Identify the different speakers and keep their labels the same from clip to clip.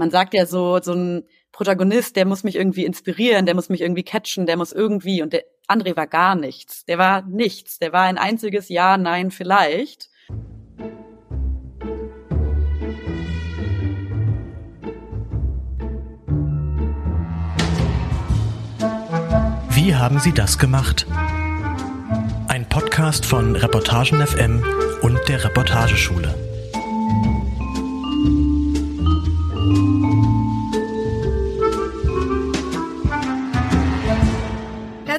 Speaker 1: man sagt ja so, so ein Protagonist, der muss mich irgendwie inspirieren, der muss mich irgendwie catchen, der muss irgendwie und der André war gar nichts. Der war nichts. Der war ein einziges Ja, Nein, vielleicht.
Speaker 2: Wie haben Sie das gemacht? Ein Podcast von Reportagen FM und der Reportageschule.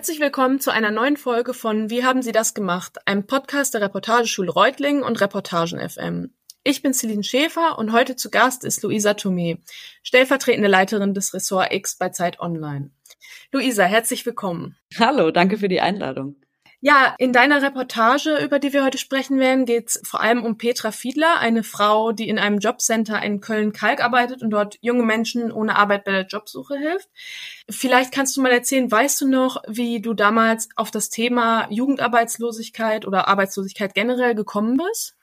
Speaker 3: Herzlich willkommen zu einer neuen Folge von Wie haben Sie das gemacht? Einem Podcast der Reportageschule Reutlingen und Reportagen FM. Ich bin Celine Schäfer und heute zu Gast ist Luisa Thomé, stellvertretende Leiterin des Ressort X bei Zeit Online. Luisa, herzlich willkommen.
Speaker 1: Hallo, danke für die Einladung.
Speaker 3: Ja, in deiner Reportage, über die wir heute sprechen werden, geht es vor allem um Petra Fiedler, eine Frau, die in einem Jobcenter in Köln-Kalk arbeitet und dort junge Menschen ohne Arbeit bei der Jobsuche hilft. Vielleicht kannst du mal erzählen, weißt du noch, wie du damals auf das Thema Jugendarbeitslosigkeit oder Arbeitslosigkeit generell gekommen bist?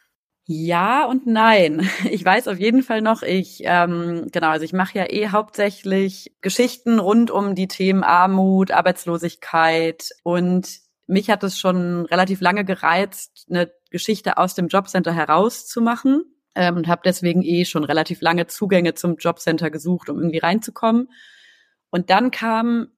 Speaker 1: Ja und nein. Ich weiß auf jeden Fall noch, ich ähm, genau, also ich mache ja eh hauptsächlich Geschichten rund um die Themen Armut, Arbeitslosigkeit und mich hat es schon relativ lange gereizt, eine Geschichte aus dem Jobcenter herauszumachen ähm, und habe deswegen eh schon relativ lange Zugänge zum Jobcenter gesucht, um irgendwie reinzukommen. Und dann kam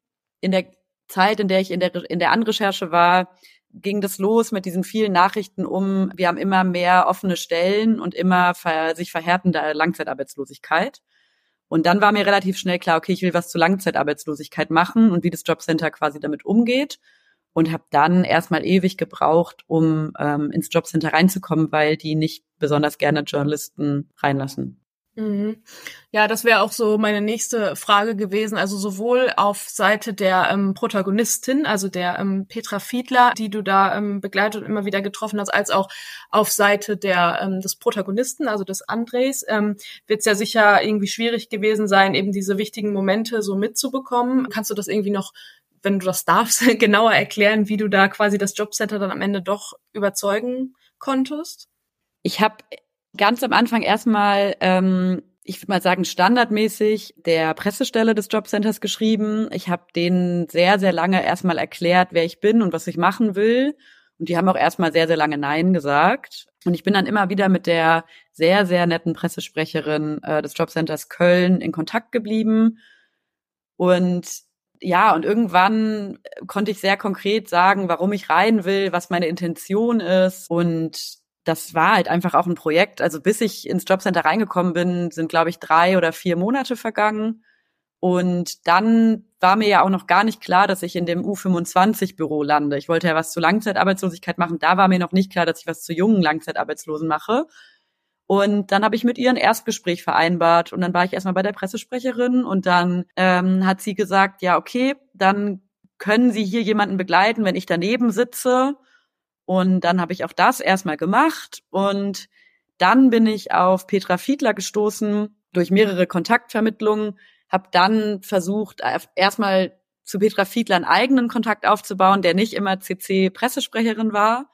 Speaker 1: in der Zeit, in der ich in der, in der Anrecherche war, ging das los mit diesen vielen Nachrichten um, wir haben immer mehr offene Stellen und immer ver sich verhärtende Langzeitarbeitslosigkeit. Und dann war mir relativ schnell klar, okay, ich will was zur Langzeitarbeitslosigkeit machen und wie das Jobcenter quasi damit umgeht und habe dann erstmal ewig gebraucht, um ähm, ins Jobcenter reinzukommen, weil die nicht besonders gerne Journalisten reinlassen.
Speaker 3: Mhm. Ja, das wäre auch so meine nächste Frage gewesen. Also sowohl auf Seite der ähm, Protagonistin, also der ähm, Petra Fiedler, die du da ähm, begleitet und immer wieder getroffen hast, als auch auf Seite der ähm, des Protagonisten, also des Andres, ähm, wird es ja sicher irgendwie schwierig gewesen sein, eben diese wichtigen Momente so mitzubekommen. Kannst du das irgendwie noch wenn du das darfst, genauer erklären, wie du da quasi das Jobcenter dann am Ende doch überzeugen konntest?
Speaker 1: Ich habe ganz am Anfang erstmal, ähm, ich würde mal sagen, standardmäßig der Pressestelle des Jobcenters geschrieben. Ich habe denen sehr, sehr lange erstmal erklärt, wer ich bin und was ich machen will. Und die haben auch erstmal sehr, sehr lange Nein gesagt. Und ich bin dann immer wieder mit der sehr, sehr netten Pressesprecherin äh, des Jobcenters Köln in Kontakt geblieben. Und ja, und irgendwann konnte ich sehr konkret sagen, warum ich rein will, was meine Intention ist. Und das war halt einfach auch ein Projekt. Also bis ich ins Jobcenter reingekommen bin, sind, glaube ich, drei oder vier Monate vergangen. Und dann war mir ja auch noch gar nicht klar, dass ich in dem U25-Büro lande. Ich wollte ja was zu Langzeitarbeitslosigkeit machen. Da war mir noch nicht klar, dass ich was zu jungen Langzeitarbeitslosen mache. Und dann habe ich mit ihr ein Erstgespräch vereinbart und dann war ich erstmal bei der Pressesprecherin und dann ähm, hat sie gesagt, ja, okay, dann können Sie hier jemanden begleiten, wenn ich daneben sitze. Und dann habe ich auch das erstmal gemacht und dann bin ich auf Petra Fiedler gestoßen durch mehrere Kontaktvermittlungen, habe dann versucht, erstmal zu Petra Fiedler einen eigenen Kontakt aufzubauen, der nicht immer CC-Pressesprecherin war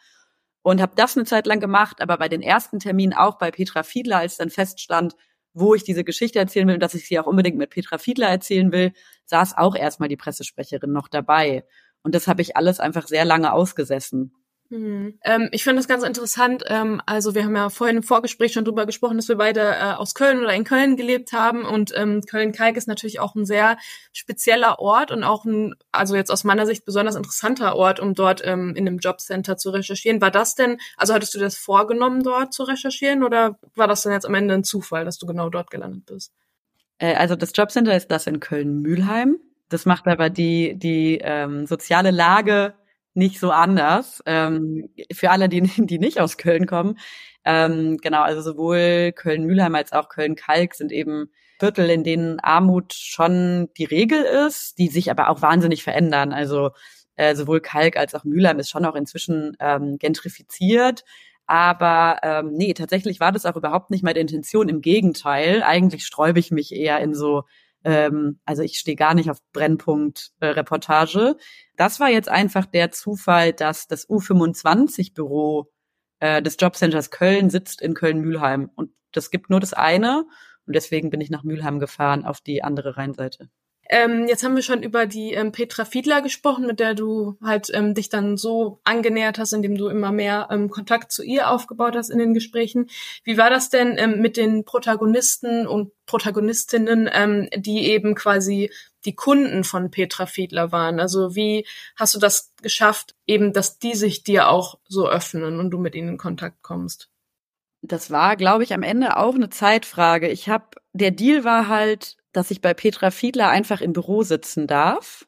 Speaker 1: und habe das eine Zeit lang gemacht, aber bei den ersten Terminen auch bei Petra Fiedler, als dann feststand, wo ich diese Geschichte erzählen will und dass ich sie auch unbedingt mit Petra Fiedler erzählen will, saß auch erstmal die Pressesprecherin noch dabei. Und das habe ich alles einfach sehr lange ausgesessen.
Speaker 3: Mhm. Ähm, ich finde das ganz interessant. Ähm, also wir haben ja vorhin im Vorgespräch schon drüber gesprochen, dass wir beide äh, aus Köln oder in Köln gelebt haben und ähm, Köln-Kalk ist natürlich auch ein sehr spezieller Ort und auch ein, also jetzt aus meiner Sicht besonders interessanter Ort, um dort ähm, in einem Jobcenter zu recherchieren. War das denn, also hattest du das vorgenommen, dort zu recherchieren oder war das dann jetzt am Ende ein Zufall, dass du genau dort gelandet bist?
Speaker 1: Äh, also das Jobcenter ist das in Köln-Mühlheim. Das macht aber die, die ähm, soziale Lage nicht so anders. Ähm, für alle, die, die nicht aus Köln kommen. Ähm, genau, also sowohl Köln-Mülheim als auch Köln-Kalk sind eben Viertel, in denen Armut schon die Regel ist, die sich aber auch wahnsinnig verändern. Also äh, sowohl Kalk als auch Mülheim ist schon auch inzwischen ähm, gentrifiziert. Aber ähm, nee, tatsächlich war das auch überhaupt nicht meine Intention. Im Gegenteil, eigentlich sträube ich mich eher in so ähm, also ich stehe gar nicht auf Brennpunkt äh. Das war jetzt einfach der Zufall, dass das U25-Büro äh, des Jobcenters Köln sitzt in Köln-Mülheim. Und das gibt nur das eine. Und deswegen bin ich nach Mülheim gefahren auf die andere Rheinseite.
Speaker 3: Ähm, jetzt haben wir schon über die ähm, Petra Fiedler gesprochen, mit der du halt ähm, dich dann so angenähert hast, indem du immer mehr ähm, Kontakt zu ihr aufgebaut hast in den Gesprächen. Wie war das denn ähm, mit den Protagonisten und Protagonistinnen, ähm, die eben quasi die Kunden von Petra Fiedler waren? Also wie hast du das geschafft, eben, dass die sich dir auch so öffnen und du mit ihnen in Kontakt kommst?
Speaker 1: Das war, glaube ich, am Ende auch eine Zeitfrage. Ich habe, der Deal war halt, dass ich bei Petra Fiedler einfach im Büro sitzen darf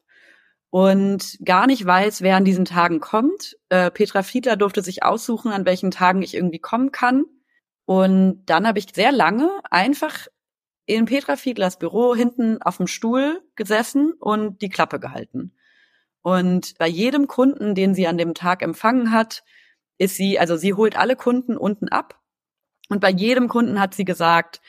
Speaker 1: und gar nicht weiß, wer an diesen Tagen kommt. Äh, Petra Fiedler durfte sich aussuchen, an welchen Tagen ich irgendwie kommen kann. Und dann habe ich sehr lange einfach in Petra Fiedlers Büro hinten auf dem Stuhl gesessen und die Klappe gehalten. Und bei jedem Kunden, den sie an dem Tag empfangen hat, ist sie, also sie holt alle Kunden unten ab. Und bei jedem Kunden hat sie gesagt,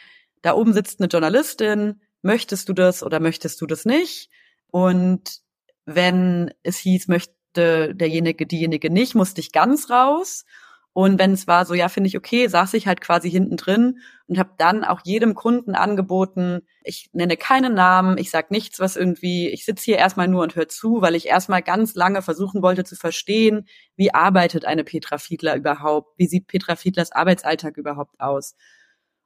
Speaker 1: da oben sitzt eine Journalistin, möchtest du das oder möchtest du das nicht? Und wenn es hieß, möchte derjenige, diejenige nicht, musste ich ganz raus. Und wenn es war so, ja, finde ich okay, saß ich halt quasi hinten drin und habe dann auch jedem Kunden angeboten, ich nenne keinen Namen, ich sag nichts, was irgendwie, ich sitze hier erstmal nur und höre zu, weil ich erstmal ganz lange versuchen wollte zu verstehen, wie arbeitet eine Petra Fiedler überhaupt, wie sieht Petra Fiedlers Arbeitsalltag überhaupt aus.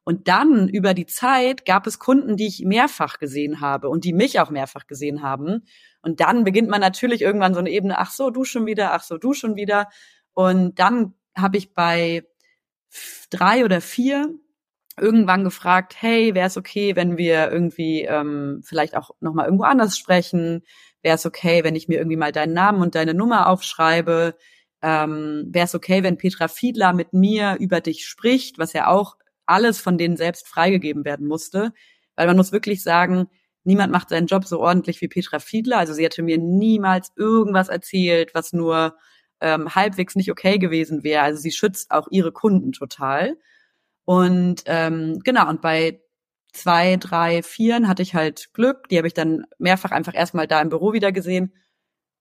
Speaker 1: Und dann über die Zeit gab es Kunden, die ich mehrfach gesehen habe und die mich auch mehrfach gesehen haben. Und dann beginnt man natürlich irgendwann so eine Ebene, ach so, du schon wieder, ach so, du schon wieder. Und dann habe ich bei drei oder vier irgendwann gefragt, hey, wäre es okay, wenn wir irgendwie ähm, vielleicht auch noch mal irgendwo anders sprechen? Wäre es okay, wenn ich mir irgendwie mal deinen Namen und deine Nummer aufschreibe? Ähm, wäre es okay, wenn Petra Fiedler mit mir über dich spricht, was ja auch alles von denen selbst freigegeben werden musste. Weil man muss wirklich sagen, niemand macht seinen Job so ordentlich wie Petra Fiedler. Also sie hätte mir niemals irgendwas erzählt, was nur ähm, halbwegs nicht okay gewesen wäre. Also sie schützt auch ihre Kunden total. Und ähm, genau, und bei zwei, drei, vieren hatte ich halt Glück. Die habe ich dann mehrfach einfach erstmal da im Büro wieder gesehen.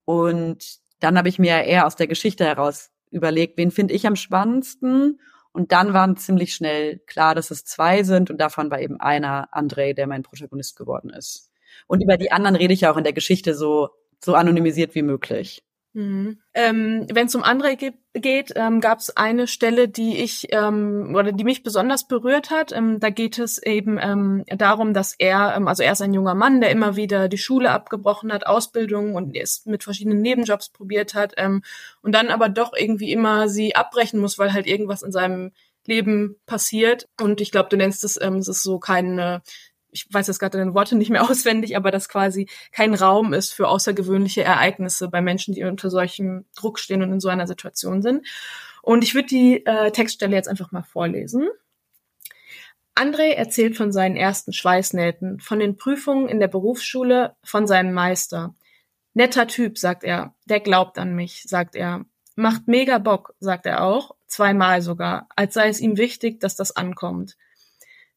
Speaker 1: Und dann habe ich mir eher aus der Geschichte heraus überlegt, wen finde ich am spannendsten und dann war ziemlich schnell klar, dass es zwei sind und davon war eben einer André, der mein Protagonist geworden ist. Und über die anderen rede ich ja auch in der Geschichte so, so anonymisiert wie möglich.
Speaker 3: Mhm. Ähm, Wenn es um André ge geht, ähm, gab es eine Stelle, die ich ähm, oder die mich besonders berührt hat. Ähm, da geht es eben ähm, darum, dass er, ähm, also er ist ein junger Mann, der immer wieder die Schule abgebrochen hat, Ausbildung und es mit verschiedenen Nebenjobs probiert hat ähm, und dann aber doch irgendwie immer sie abbrechen muss, weil halt irgendwas in seinem Leben passiert. Und ich glaube, du nennst es, ähm, es ist so keine ich weiß jetzt gerade deine Worte nicht mehr auswendig, aber dass quasi kein Raum ist für außergewöhnliche Ereignisse bei Menschen, die unter solchem Druck stehen und in so einer Situation sind. Und ich würde die äh, Textstelle jetzt einfach mal vorlesen. André erzählt von seinen ersten Schweißnähten, von den Prüfungen in der Berufsschule, von seinem Meister. Netter Typ, sagt er. Der glaubt an mich, sagt er. Macht mega Bock, sagt er auch, zweimal sogar, als sei es ihm wichtig, dass das ankommt.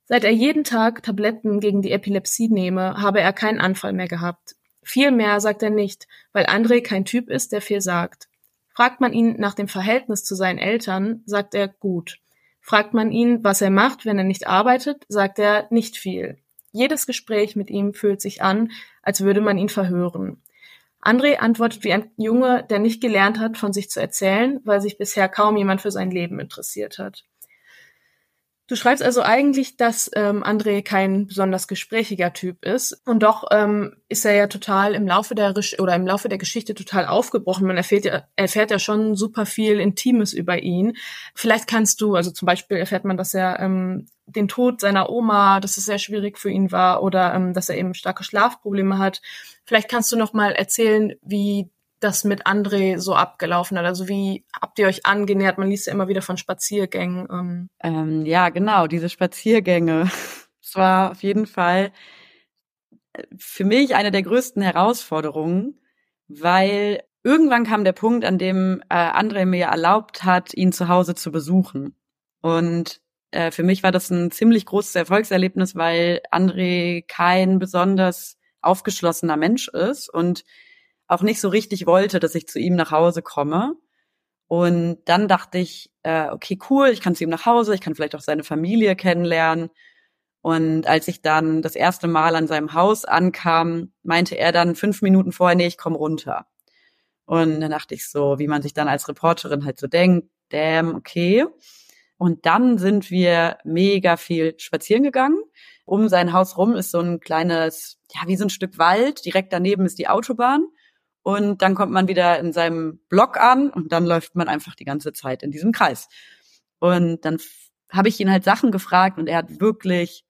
Speaker 3: Seit er jeden Tag Tabletten gegen die Epilepsie nehme, habe er keinen Anfall mehr gehabt. Viel mehr sagt er nicht, weil André kein Typ ist, der viel sagt. Fragt man ihn nach dem Verhältnis zu seinen Eltern, sagt er gut. Fragt man ihn, was er macht, wenn er nicht arbeitet, sagt er nicht viel. Jedes Gespräch mit ihm fühlt sich an, als würde man ihn verhören. André antwortet wie ein Junge, der nicht gelernt hat, von sich zu erzählen, weil sich bisher kaum jemand für sein Leben interessiert hat. Du schreibst also eigentlich, dass ähm, André kein besonders gesprächiger Typ ist und doch ähm, ist er ja total im Laufe der oder im Laufe der Geschichte total aufgebrochen. Man erfährt ja, erfährt ja schon super viel Intimes über ihn. Vielleicht kannst du, also zum Beispiel erfährt man, dass er ähm, den Tod seiner Oma, dass es sehr schwierig für ihn war oder ähm, dass er eben starke Schlafprobleme hat. Vielleicht kannst du noch mal erzählen, wie das mit André so abgelaufen hat? Also wie habt ihr euch angenähert? Man liest ja immer wieder von Spaziergängen.
Speaker 1: Ähm. Ähm, ja, genau, diese Spaziergänge. Es war auf jeden Fall äh, für mich eine der größten Herausforderungen, weil irgendwann kam der Punkt, an dem äh, André mir erlaubt hat, ihn zu Hause zu besuchen. Und äh, für mich war das ein ziemlich großes Erfolgserlebnis, weil André kein besonders aufgeschlossener Mensch ist und auch nicht so richtig wollte, dass ich zu ihm nach Hause komme. Und dann dachte ich, äh, okay, cool, ich kann zu ihm nach Hause, ich kann vielleicht auch seine Familie kennenlernen. Und als ich dann das erste Mal an seinem Haus ankam, meinte er dann fünf Minuten vorher, nee, ich komm runter. Und dann dachte ich so, wie man sich dann als Reporterin halt so denkt, damn, okay. Und dann sind wir mega viel spazieren gegangen. Um sein Haus rum ist so ein kleines, ja, wie so ein Stück Wald. Direkt daneben ist die Autobahn. Und dann kommt man wieder in seinem Block an und dann läuft man einfach die ganze Zeit in diesem Kreis. Und dann habe ich ihn halt Sachen gefragt und er hat wirklich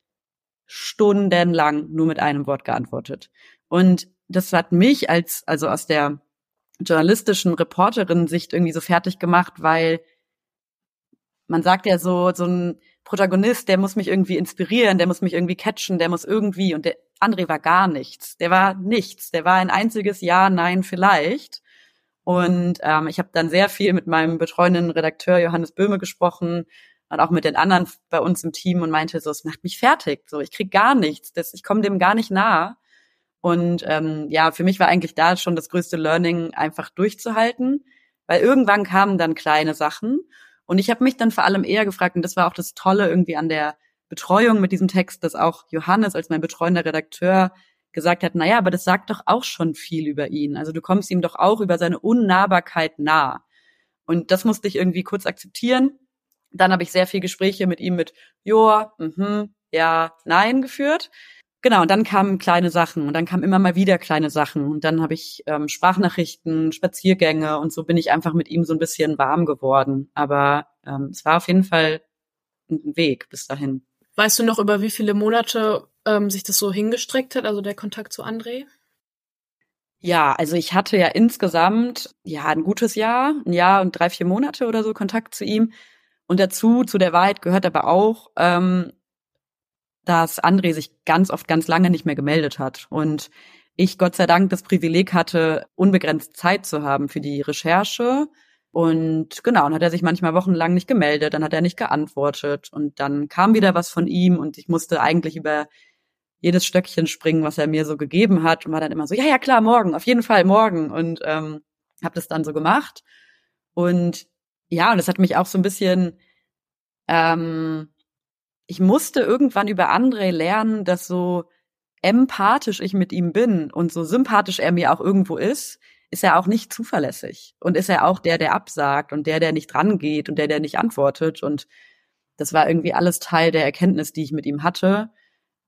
Speaker 1: stundenlang nur mit einem Wort geantwortet. Und das hat mich als, also aus der journalistischen Reporterin-Sicht irgendwie so fertig gemacht, weil man sagt ja so, so ein Protagonist, der muss mich irgendwie inspirieren, der muss mich irgendwie catchen, der muss irgendwie, und der André war gar nichts. Der war nichts. Der war ein einziges Ja, Nein, vielleicht. Und ähm, ich habe dann sehr viel mit meinem betreuenden Redakteur Johannes Böhme gesprochen, und auch mit den anderen bei uns im Team und meinte so, es macht mich fertig, so ich krieg gar nichts, das, ich komme dem gar nicht nah. Und ähm, ja, für mich war eigentlich da schon das größte Learning, einfach durchzuhalten, weil irgendwann kamen dann kleine Sachen und ich habe mich dann vor allem eher gefragt und das war auch das Tolle irgendwie an der Betreuung mit diesem Text, dass auch Johannes als mein betreuender Redakteur gesagt hat, naja, aber das sagt doch auch schon viel über ihn. Also du kommst ihm doch auch über seine Unnahbarkeit nah. Und das musste ich irgendwie kurz akzeptieren dann habe ich sehr viel Gespräche mit ihm mit Joa, mhm, ja, nein geführt. Genau, und dann kamen kleine Sachen und dann kamen immer mal wieder kleine Sachen und dann habe ich ähm, Sprachnachrichten, Spaziergänge und so bin ich einfach mit ihm so ein bisschen warm geworden. Aber ähm, es war auf jeden Fall ein Weg bis dahin.
Speaker 3: Weißt du noch, über wie viele Monate ähm, sich das so hingestreckt hat, also der Kontakt zu André?
Speaker 1: Ja, also ich hatte ja insgesamt ja ein gutes Jahr, ein Jahr und drei, vier Monate oder so Kontakt zu ihm. Und dazu, zu der Wahrheit gehört aber auch, ähm, dass André sich ganz oft ganz lange nicht mehr gemeldet hat. Und ich Gott sei Dank das Privileg hatte, unbegrenzt Zeit zu haben für die Recherche. Und genau, dann hat er sich manchmal wochenlang nicht gemeldet, dann hat er nicht geantwortet und dann kam wieder was von ihm und ich musste eigentlich über jedes Stöckchen springen, was er mir so gegeben hat und war dann immer so, ja, ja, klar, morgen, auf jeden Fall morgen und ähm, habe das dann so gemacht. Und ja, und das hat mich auch so ein bisschen, ähm, ich musste irgendwann über André lernen, dass so empathisch ich mit ihm bin und so sympathisch er mir auch irgendwo ist, ist er auch nicht zuverlässig und ist er auch der, der absagt und der, der nicht rangeht und der, der nicht antwortet und das war irgendwie alles Teil der Erkenntnis, die ich mit ihm hatte.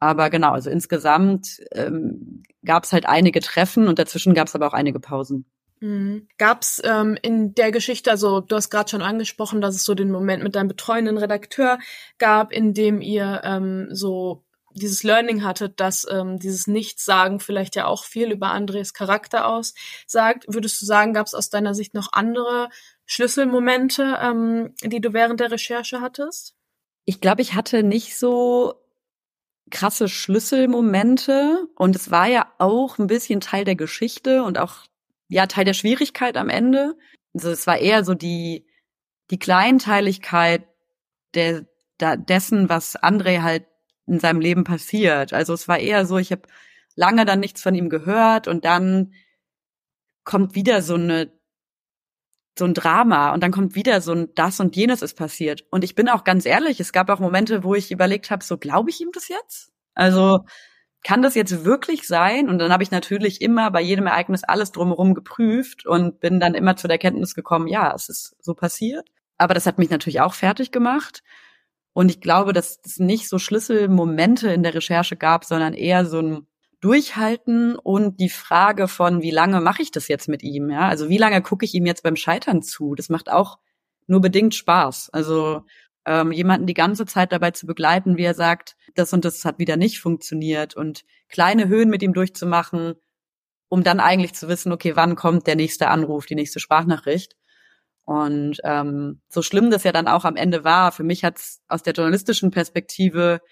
Speaker 1: Aber genau, also insgesamt ähm, gab es halt einige Treffen und dazwischen gab es aber auch einige Pausen.
Speaker 3: Mhm. Gab es ähm, in der Geschichte, also du hast gerade schon angesprochen, dass es so den Moment mit deinem betreuenden Redakteur gab, in dem ihr ähm, so dieses Learning hattet, dass ähm, dieses Nichtsagen vielleicht ja auch viel über Andres Charakter aussagt. Würdest du sagen, gab es aus deiner Sicht noch andere Schlüsselmomente, ähm, die du während der Recherche hattest?
Speaker 1: Ich glaube, ich hatte nicht so krasse Schlüsselmomente und es war ja auch ein bisschen Teil der Geschichte und auch ja Teil der Schwierigkeit am Ende. Also es war eher so die die Kleinteiligkeit der da, dessen, was André halt in seinem Leben passiert. Also es war eher so, ich habe lange dann nichts von ihm gehört und dann kommt wieder so eine so ein Drama und dann kommt wieder so ein das und jenes ist passiert und ich bin auch ganz ehrlich, es gab auch Momente, wo ich überlegt habe, so glaube ich ihm das jetzt? Also kann das jetzt wirklich sein? Und dann habe ich natürlich immer bei jedem Ereignis alles drumherum geprüft und bin dann immer zu der Kenntnis gekommen, ja, es ist so passiert. Aber das hat mich natürlich auch fertig gemacht. Und ich glaube, dass es nicht so Schlüsselmomente in der Recherche gab, sondern eher so ein Durchhalten und die Frage von, wie lange mache ich das jetzt mit ihm? Ja, also wie lange gucke ich ihm jetzt beim Scheitern zu? Das macht auch nur bedingt Spaß. Also ähm, jemanden die ganze Zeit dabei zu begleiten, wie er sagt, das und das hat wieder nicht funktioniert und kleine Höhen mit ihm durchzumachen, um dann eigentlich zu wissen, okay, wann kommt der nächste Anruf, die nächste Sprachnachricht. Und ähm, so schlimm das ja dann auch am Ende war, für mich hat es aus der journalistischen Perspektive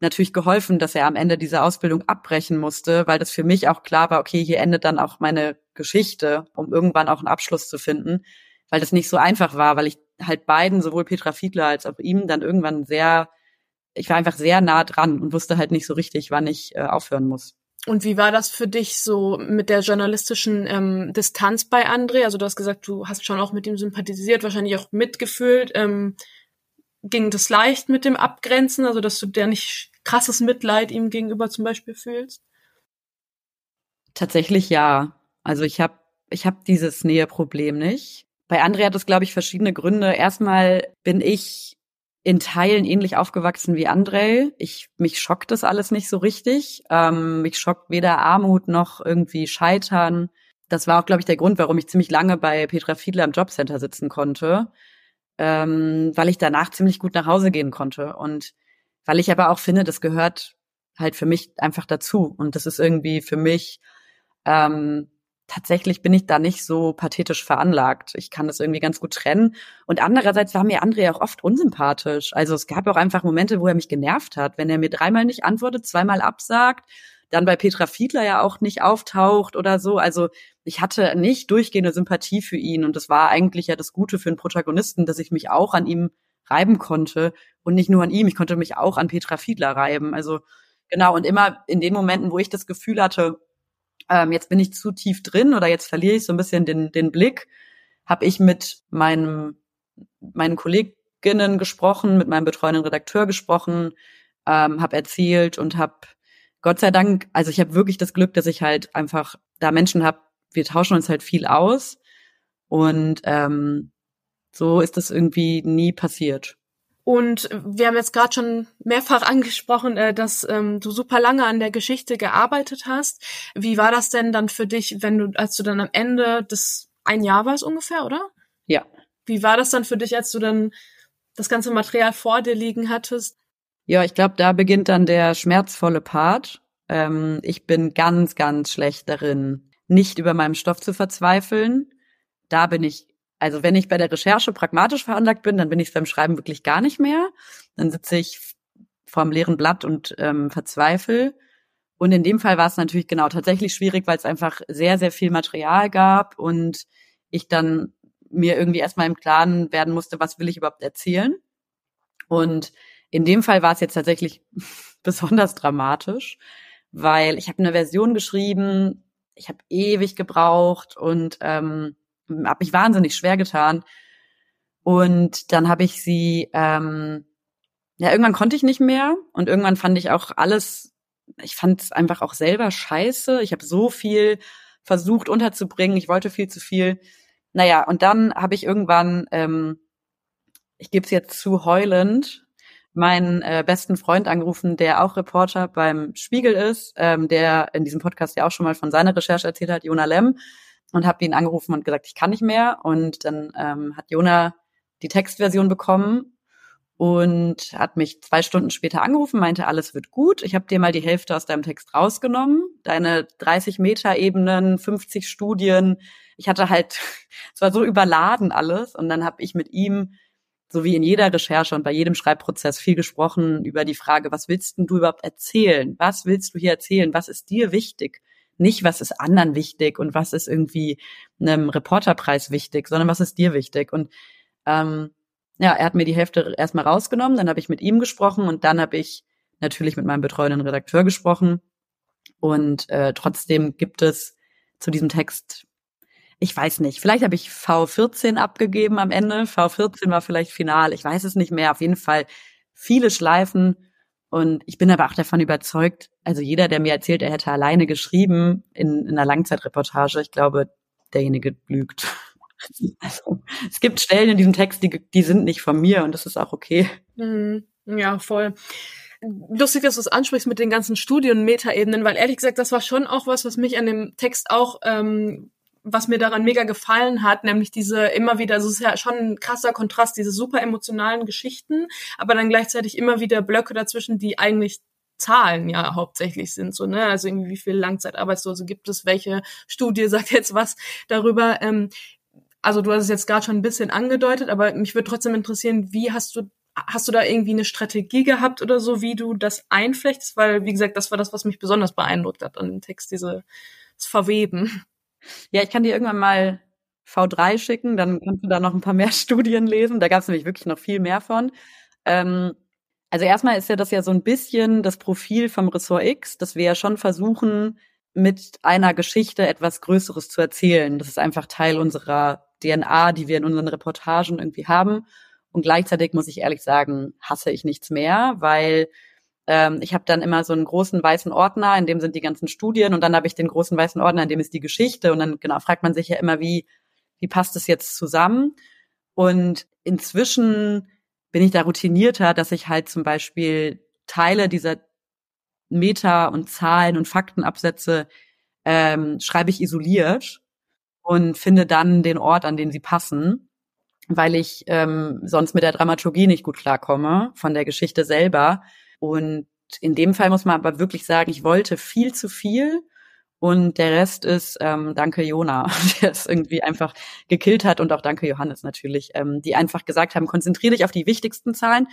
Speaker 1: natürlich geholfen, dass er am Ende diese Ausbildung abbrechen musste, weil das für mich auch klar war, okay, hier endet dann auch meine Geschichte, um irgendwann auch einen Abschluss zu finden, weil das nicht so einfach war, weil ich halt beiden, sowohl Petra Fiedler als auch ihm, dann irgendwann sehr, ich war einfach sehr nah dran und wusste halt nicht so richtig, wann ich äh, aufhören muss.
Speaker 3: Und wie war das für dich so mit der journalistischen ähm, Distanz bei André? Also du hast gesagt, du hast schon auch mit ihm sympathisiert, wahrscheinlich auch mitgefühlt. Ähm, ging das leicht mit dem Abgrenzen, also dass du der nicht krasses Mitleid ihm gegenüber zum Beispiel fühlst?
Speaker 1: Tatsächlich ja. Also ich habe ich hab dieses Näheproblem nicht. Bei André hat es, glaube ich, verschiedene Gründe. Erstmal bin ich in Teilen ähnlich aufgewachsen wie André. Ich, mich schockt das alles nicht so richtig. Ähm, mich schockt weder Armut noch irgendwie Scheitern. Das war auch, glaube ich, der Grund, warum ich ziemlich lange bei Petra Fiedler im Jobcenter sitzen konnte, ähm, weil ich danach ziemlich gut nach Hause gehen konnte. Und weil ich aber auch finde, das gehört halt für mich einfach dazu. Und das ist irgendwie für mich ähm, tatsächlich bin ich da nicht so pathetisch veranlagt. Ich kann das irgendwie ganz gut trennen. Und andererseits war mir André auch oft unsympathisch. Also es gab auch einfach Momente, wo er mich genervt hat. Wenn er mir dreimal nicht antwortet, zweimal absagt, dann bei Petra Fiedler ja auch nicht auftaucht oder so. Also ich hatte nicht durchgehende Sympathie für ihn. Und das war eigentlich ja das Gute für einen Protagonisten, dass ich mich auch an ihm reiben konnte. Und nicht nur an ihm, ich konnte mich auch an Petra Fiedler reiben. Also genau, und immer in den Momenten, wo ich das Gefühl hatte, ähm, jetzt bin ich zu tief drin oder jetzt verliere ich so ein bisschen den, den Blick, habe ich mit meinem, meinen Kolleginnen gesprochen, mit meinem betreuenden Redakteur gesprochen, ähm, habe erzählt und habe Gott sei Dank, also ich habe wirklich das Glück, dass ich halt einfach da Menschen habe, wir tauschen uns halt viel aus. Und ähm, so ist das irgendwie nie passiert.
Speaker 3: Und wir haben jetzt gerade schon mehrfach angesprochen, äh, dass ähm, du super lange an der Geschichte gearbeitet hast. Wie war das denn dann für dich, wenn du, als du dann am Ende des ein Jahr war es ungefähr, oder?
Speaker 1: Ja.
Speaker 3: Wie war das dann für dich, als du dann das ganze Material vor dir liegen hattest?
Speaker 1: Ja, ich glaube, da beginnt dann der schmerzvolle Part. Ähm, ich bin ganz, ganz schlecht darin, nicht über meinem Stoff zu verzweifeln. Da bin ich also wenn ich bei der Recherche pragmatisch veranlagt bin, dann bin ich beim Schreiben wirklich gar nicht mehr. Dann sitze ich vorm leeren Blatt und ähm, verzweifle. Und in dem Fall war es natürlich genau tatsächlich schwierig, weil es einfach sehr, sehr viel Material gab und ich dann mir irgendwie erstmal im Klaren werden musste, was will ich überhaupt erzählen. Und in dem Fall war es jetzt tatsächlich besonders dramatisch, weil ich habe eine Version geschrieben, ich habe ewig gebraucht und ähm, habe mich wahnsinnig schwer getan. Und dann habe ich sie, ähm, ja, irgendwann konnte ich nicht mehr und irgendwann fand ich auch alles, ich fand es einfach auch selber scheiße. Ich habe so viel versucht unterzubringen, ich wollte viel zu viel. Naja, und dann habe ich irgendwann, ähm, ich gebe es jetzt zu heulend, meinen äh, besten Freund angerufen, der auch Reporter beim Spiegel ist, ähm, der in diesem Podcast ja auch schon mal von seiner Recherche erzählt hat, Jona Lem und habe ihn angerufen und gesagt, ich kann nicht mehr. Und dann ähm, hat Jona die Textversion bekommen und hat mich zwei Stunden später angerufen, meinte, alles wird gut. Ich habe dir mal die Hälfte aus deinem Text rausgenommen. Deine 30 Meter Ebenen, 50 Studien. Ich hatte halt, es war so überladen alles. Und dann habe ich mit ihm, so wie in jeder Recherche und bei jedem Schreibprozess, viel gesprochen über die Frage, was willst denn du überhaupt erzählen? Was willst du hier erzählen? Was ist dir wichtig? Nicht, was ist anderen wichtig und was ist irgendwie einem Reporterpreis wichtig, sondern was ist dir wichtig. Und ähm, ja, er hat mir die Hälfte erstmal rausgenommen, dann habe ich mit ihm gesprochen und dann habe ich natürlich mit meinem betreuenden Redakteur gesprochen. Und äh, trotzdem gibt es zu diesem Text, ich weiß nicht, vielleicht habe ich V14 abgegeben am Ende. V14 war vielleicht final, ich weiß es nicht mehr. Auf jeden Fall viele Schleifen und ich bin aber auch davon überzeugt, also jeder, der mir erzählt, er hätte alleine geschrieben in, in einer Langzeitreportage, ich glaube, derjenige lügt. Also, es gibt Stellen in diesem Text, die, die sind nicht von mir und das ist auch okay.
Speaker 3: Mhm. Ja, voll. Lustig, dass du es ansprichst mit den ganzen Studien Metaebenen, weil ehrlich gesagt, das war schon auch was, was mich an dem Text auch ähm, was mir daran mega gefallen hat, nämlich diese immer wieder, also es ist ja schon ein krasser Kontrast, diese super emotionalen Geschichten, aber dann gleichzeitig immer wieder Blöcke dazwischen, die eigentlich Zahlen ja hauptsächlich sind, so, ne, also irgendwie wie viele Langzeitarbeitslose gibt es, welche Studie sagt jetzt was darüber, ähm, also du hast es jetzt gerade schon ein bisschen angedeutet, aber mich würde trotzdem interessieren, wie hast du Hast du da irgendwie eine Strategie gehabt oder so, wie du das einflechtest? Weil, wie gesagt, das war das, was mich besonders beeindruckt hat an dem Text, dieses Verweben.
Speaker 1: Ja, ich kann dir irgendwann mal V3 schicken, dann kannst du da noch ein paar mehr Studien lesen. Da gab es nämlich wirklich noch viel mehr von. Ähm, also erstmal ist ja das ja so ein bisschen das Profil vom Ressort X, dass wir ja schon versuchen, mit einer Geschichte etwas Größeres zu erzählen. Das ist einfach Teil unserer DNA, die wir in unseren Reportagen irgendwie haben. Und gleichzeitig muss ich ehrlich sagen, hasse ich nichts mehr, weil Ähm, ich habe dann immer so einen großen weißen Ordner, in dem sind die ganzen Studien und dann habe ich den großen weißen Ordner, in dem ist die Geschichte und dann genau fragt man sich ja immer, wie wie passt es jetzt zusammen? Und inzwischen bin ich da routinierter, dass ich halt zum Beispiel Teile dieser Meta- und Zahlen- und Faktenabsätze ähm, schreibe ich isoliert und finde dann den Ort, an den sie passen, weil ich ähm, sonst mit der Dramaturgie nicht gut klarkomme von der Geschichte selber. Und in dem Fall muss man aber wirklich sagen, ich wollte viel zu viel und der Rest ist ähm, danke Jona, der es irgendwie einfach gekillt hat und auch danke Johannes natürlich, ähm, die einfach gesagt haben, konzentriere dich auf die wichtigsten Zahlen.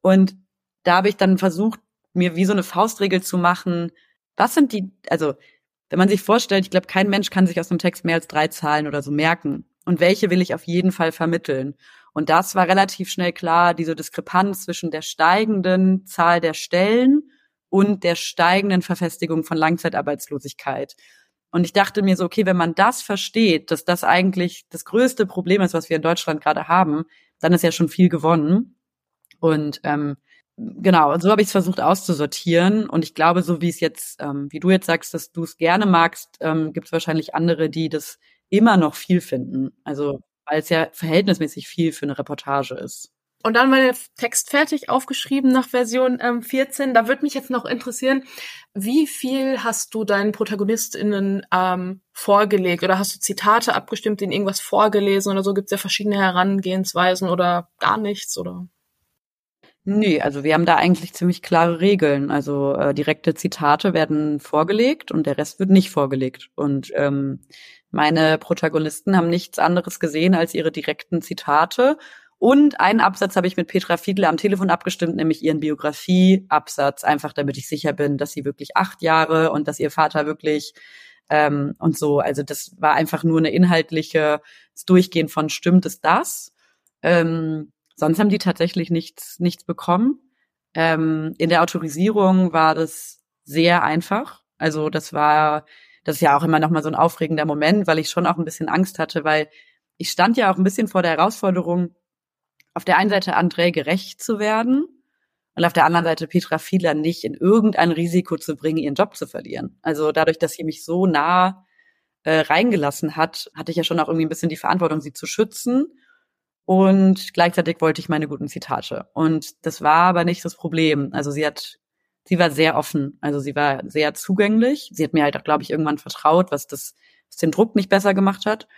Speaker 1: Und da habe ich dann versucht, mir wie so eine Faustregel zu machen, was sind die, also wenn man sich vorstellt, ich glaube, kein Mensch kann sich aus einem Text mehr als drei Zahlen oder so merken. Und welche will ich auf jeden Fall vermitteln? Und das war relativ schnell klar, diese Diskrepanz zwischen der steigenden Zahl der Stellen und der steigenden Verfestigung von Langzeitarbeitslosigkeit. Und ich dachte mir so, okay, wenn man das versteht, dass das eigentlich das größte Problem ist, was wir in Deutschland gerade haben, dann ist ja schon viel gewonnen. Und ähm, genau, so habe ich es versucht auszusortieren. Und ich glaube, so wie es jetzt, ähm, wie du jetzt sagst, dass du es gerne magst, ähm, gibt es wahrscheinlich andere, die das immer noch viel finden. Also weil es ja verhältnismäßig viel für eine Reportage ist.
Speaker 3: Und dann war der Text fertig aufgeschrieben nach Version ähm, 14. Da würde mich jetzt noch interessieren, wie viel hast du deinen ProtagonistInnen ähm, vorgelegt oder hast du Zitate abgestimmt, denen irgendwas vorgelesen oder so? Gibt es ja verschiedene Herangehensweisen oder gar nichts oder?
Speaker 1: Nee, also wir haben da eigentlich ziemlich klare Regeln. Also äh, direkte Zitate werden vorgelegt und der Rest wird nicht vorgelegt. Und ähm, meine Protagonisten haben nichts anderes gesehen als ihre direkten Zitate und einen Absatz habe ich mit Petra Fiedler am Telefon abgestimmt, nämlich ihren Biografieabsatz, einfach damit ich sicher bin, dass sie wirklich acht Jahre und dass ihr Vater wirklich ähm, und so. Also das war einfach nur eine inhaltliche Durchgehen von stimmt es das? Ähm, sonst haben die tatsächlich nichts, nichts bekommen. Ähm, in der Autorisierung war das sehr einfach. Also das war, das ist ja auch immer noch mal so ein aufregender Moment, weil ich schon auch ein bisschen Angst hatte, weil ich stand ja auch ein bisschen vor der Herausforderung, auf der einen Seite André gerecht zu werden und auf der anderen Seite Petra Fiedler nicht in irgendein Risiko zu bringen, ihren Job zu verlieren. Also dadurch, dass sie mich so nah äh, reingelassen hat, hatte ich ja schon auch irgendwie ein bisschen die Verantwortung, sie zu schützen. Und gleichzeitig wollte ich meine guten Zitate. Und das war aber nicht das Problem. Also sie hat, sie war sehr offen. Also sie war sehr zugänglich. Sie hat mir halt auch, glaube ich, irgendwann vertraut, was das, was den Druck nicht besser gemacht hat.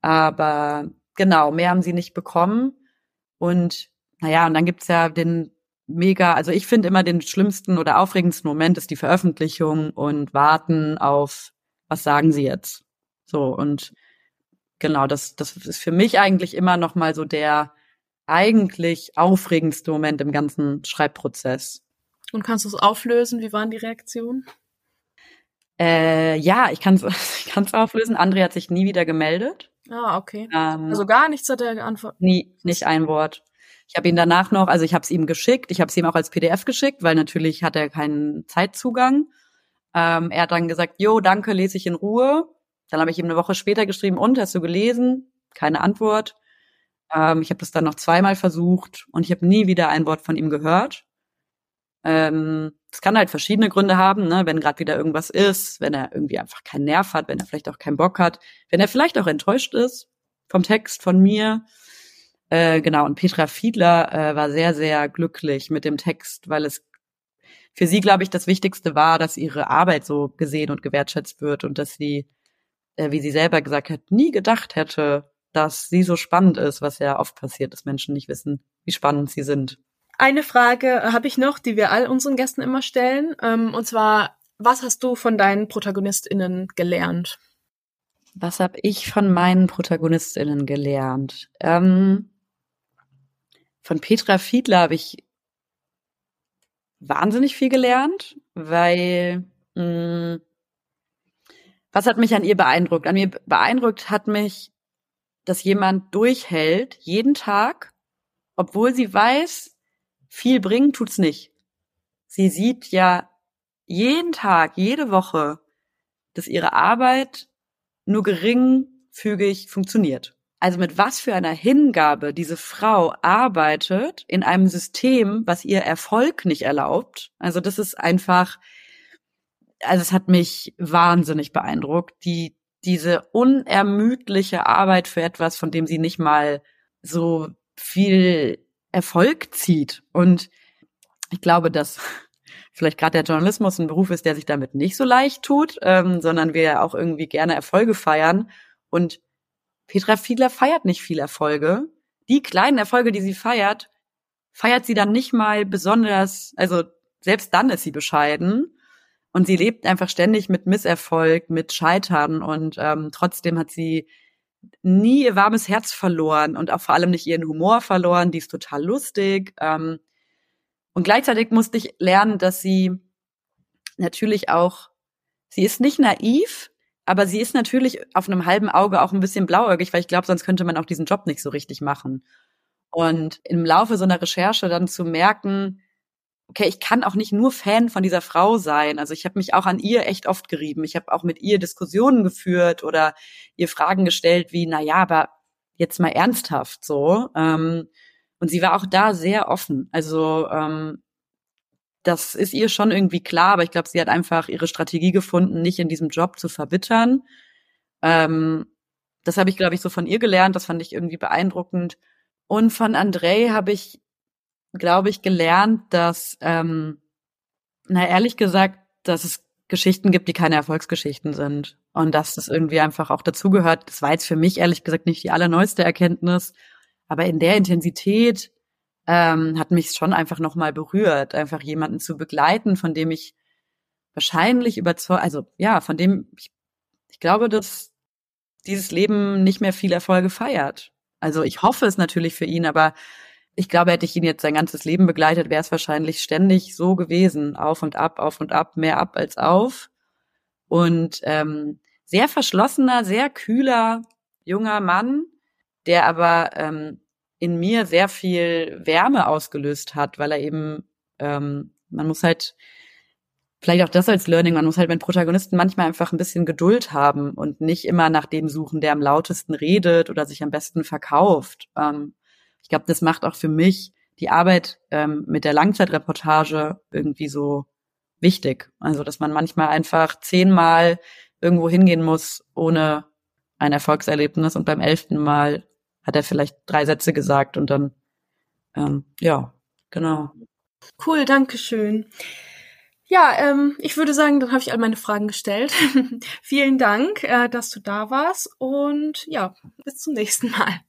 Speaker 1: Aber genau, mehr haben sie nicht bekommen. Und naja, und dann gibt's ja den mega, also ich finde immer den schlimmsten oder aufregendsten Moment ist die Veröffentlichung und warten auf, was sagen sie jetzt? So, und genau, das, das ist für mich eigentlich immer noch mal so der eigentlich aufregendste Moment im ganzen Schreibprozess.
Speaker 3: Und kannst du es auflösen? Wie waren die Reaktionen?
Speaker 1: Äh, ja, ich kann es auflösen. André hat sich nie wieder gemeldet.
Speaker 3: Ah, okay. Ähm, also gar nichts hat er geantwortet?
Speaker 1: Nie, nicht ein Wort. Ich habe ihn danach noch, also ich habe es ihm geschickt, ich habe es ihm auch als PDF geschickt, weil natürlich hat er keinen Zeitzugang. Ähm, er hat dann gesagt, jo, danke, lese ich in Ruhe. Dann habe ich ihm eine Woche später geschrieben, und, hast du gelesen? Keine Antwort. Ähm, ich habe das dann noch zweimal versucht und ich habe nie wieder ein Wort von ihm gehört. Ähm, es kann halt verschiedene Gründe haben, ne? wenn gerade wieder irgendwas ist, wenn er irgendwie einfach keinen Nerv hat, wenn er vielleicht auch keinen Bock hat, wenn er vielleicht auch enttäuscht ist vom Text, von mir. Äh, genau, und Petra Fiedler äh, war sehr, sehr glücklich mit dem Text, weil es für sie, glaube ich, das Wichtigste war, dass ihre Arbeit so gesehen und gewertschätzt wird und dass sie, äh, wie sie selber gesagt hat, nie gedacht hätte, dass sie so spannend ist, was ja oft passiert, dass Menschen nicht wissen, wie spannend sie sind.
Speaker 3: Eine Frage habe ich noch, die wir all unseren Gästen immer stellen. Ähm, und zwar, was hast du von deinen ProtagonistInnen gelernt?
Speaker 1: Was habe ich von meinen ProtagonistInnen gelernt? Ähm, von Petra Fiedler habe ich wahnsinnig viel gelernt, weil mh, mm, was hat mich an ihr beeindruckt? An mir beeindruckt hat mich, dass jemand durchhält, jeden Tag, obwohl sie weiß, viel bringen tut's nicht. Sie sieht ja jeden Tag, jede Woche, dass ihre Arbeit nur geringfügig funktioniert. also mit was für einer Hingabe diese Frau arbeitet in einem System, was ihr Erfolg nicht erlaubt. Also das ist einfach, also es hat mich wahnsinnig beeindruckt, die, diese unermüdliche Arbeit für etwas, von dem sie nicht mal so viel Erfolg zieht. Und ich glaube, dass vielleicht gerade der Journalismus ein Beruf ist, der sich damit nicht so leicht tut, ähm, sondern wir auch irgendwie gerne Erfolge feiern. Und Petra Fiedler feiert nicht viel Erfolge. Die kleinen Erfolge, die sie feiert, feiert sie dann nicht mal besonders, also selbst dann ist sie bescheiden. Und sie lebt einfach ständig mit Misserfolg, mit Scheitern und ähm, trotzdem hat sie nie ihr warmes Herz verloren und auch vor allem nicht ihren Humor verloren. Die ist total lustig. Ähm, und gleichzeitig musste ich lernen, dass sie natürlich auch, sie ist nicht naiv, aber sie ist natürlich auf einem halben Auge auch ein bisschen blauäugig, weil ich glaube, sonst könnte man auch diesen Job nicht so richtig machen. Und im Laufe so einer Recherche dann zu merken, okay, ich kann auch nicht nur Fan von dieser Frau sein. Also ich habe mich auch an ihr echt oft gerieben. Ich habe auch mit ihr Diskussionen geführt oder ihr Fragen gestellt wie, na ja, aber jetzt mal ernsthaft so. Ähm, und sie war auch da sehr offen. Also ähm, das ist ihr schon irgendwie klar, aber ich glaube, sie hat einfach ihre Strategie gefunden, nicht in diesem Job zu verbittern. Ähm, das habe ich, glaube ich, so von ihr gelernt. Das fand ich irgendwie beeindruckend. Und von Andrei habe ich, glaube ich, gelernt, dass, ähm, na ehrlich gesagt, dass es Geschichten gibt, die keine Erfolgsgeschichten sind. Und dass das irgendwie einfach auch dazugehört. Das war jetzt für mich ehrlich gesagt nicht die allerneueste Erkenntnis. Aber in der Intensität ähm, hat mich schon einfach nochmal berührt, einfach jemanden zu begleiten, von dem ich wahrscheinlich überzeugt, also ja, von dem ich, ich glaube, dass dieses Leben nicht mehr viel Erfolge feiert. Also ich hoffe es natürlich für ihn, aber ich glaube, hätte ich ihn jetzt sein ganzes Leben begleitet, wäre es wahrscheinlich ständig so gewesen, auf und ab, auf und ab, mehr ab als auf. Und ähm, sehr verschlossener, sehr kühler junger Mann, der aber ähm, in mir sehr viel Wärme ausgelöst hat, weil er eben, ähm, man muss halt, vielleicht auch das als Learning, man muss halt mit Protagonisten manchmal einfach ein bisschen Geduld haben und nicht immer nach dem suchen, der am lautesten redet oder sich am besten verkauft. Ähm, ich glaube, das macht auch für mich die Arbeit ähm, mit der Langzeitreportage irgendwie so wichtig. Also, dass man manchmal einfach zehnmal irgendwo hingehen muss ohne ein Erfolgserlebnis und beim elften Mal hat er vielleicht drei Sätze gesagt und dann, ähm, ja, genau.
Speaker 3: Cool, danke schön. Ja, ähm, ich würde sagen, dann habe ich all meine Fragen gestellt. Vielen Dank, äh, dass du da warst und ja, bis zum nächsten Mal.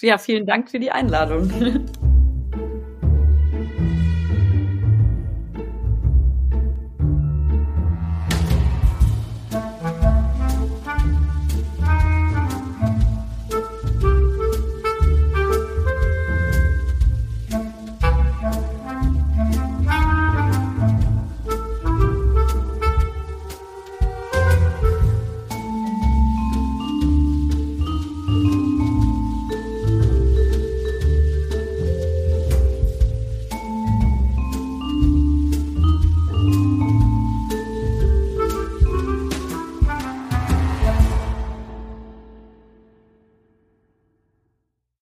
Speaker 1: Ja, vielen Dank für die Einladung.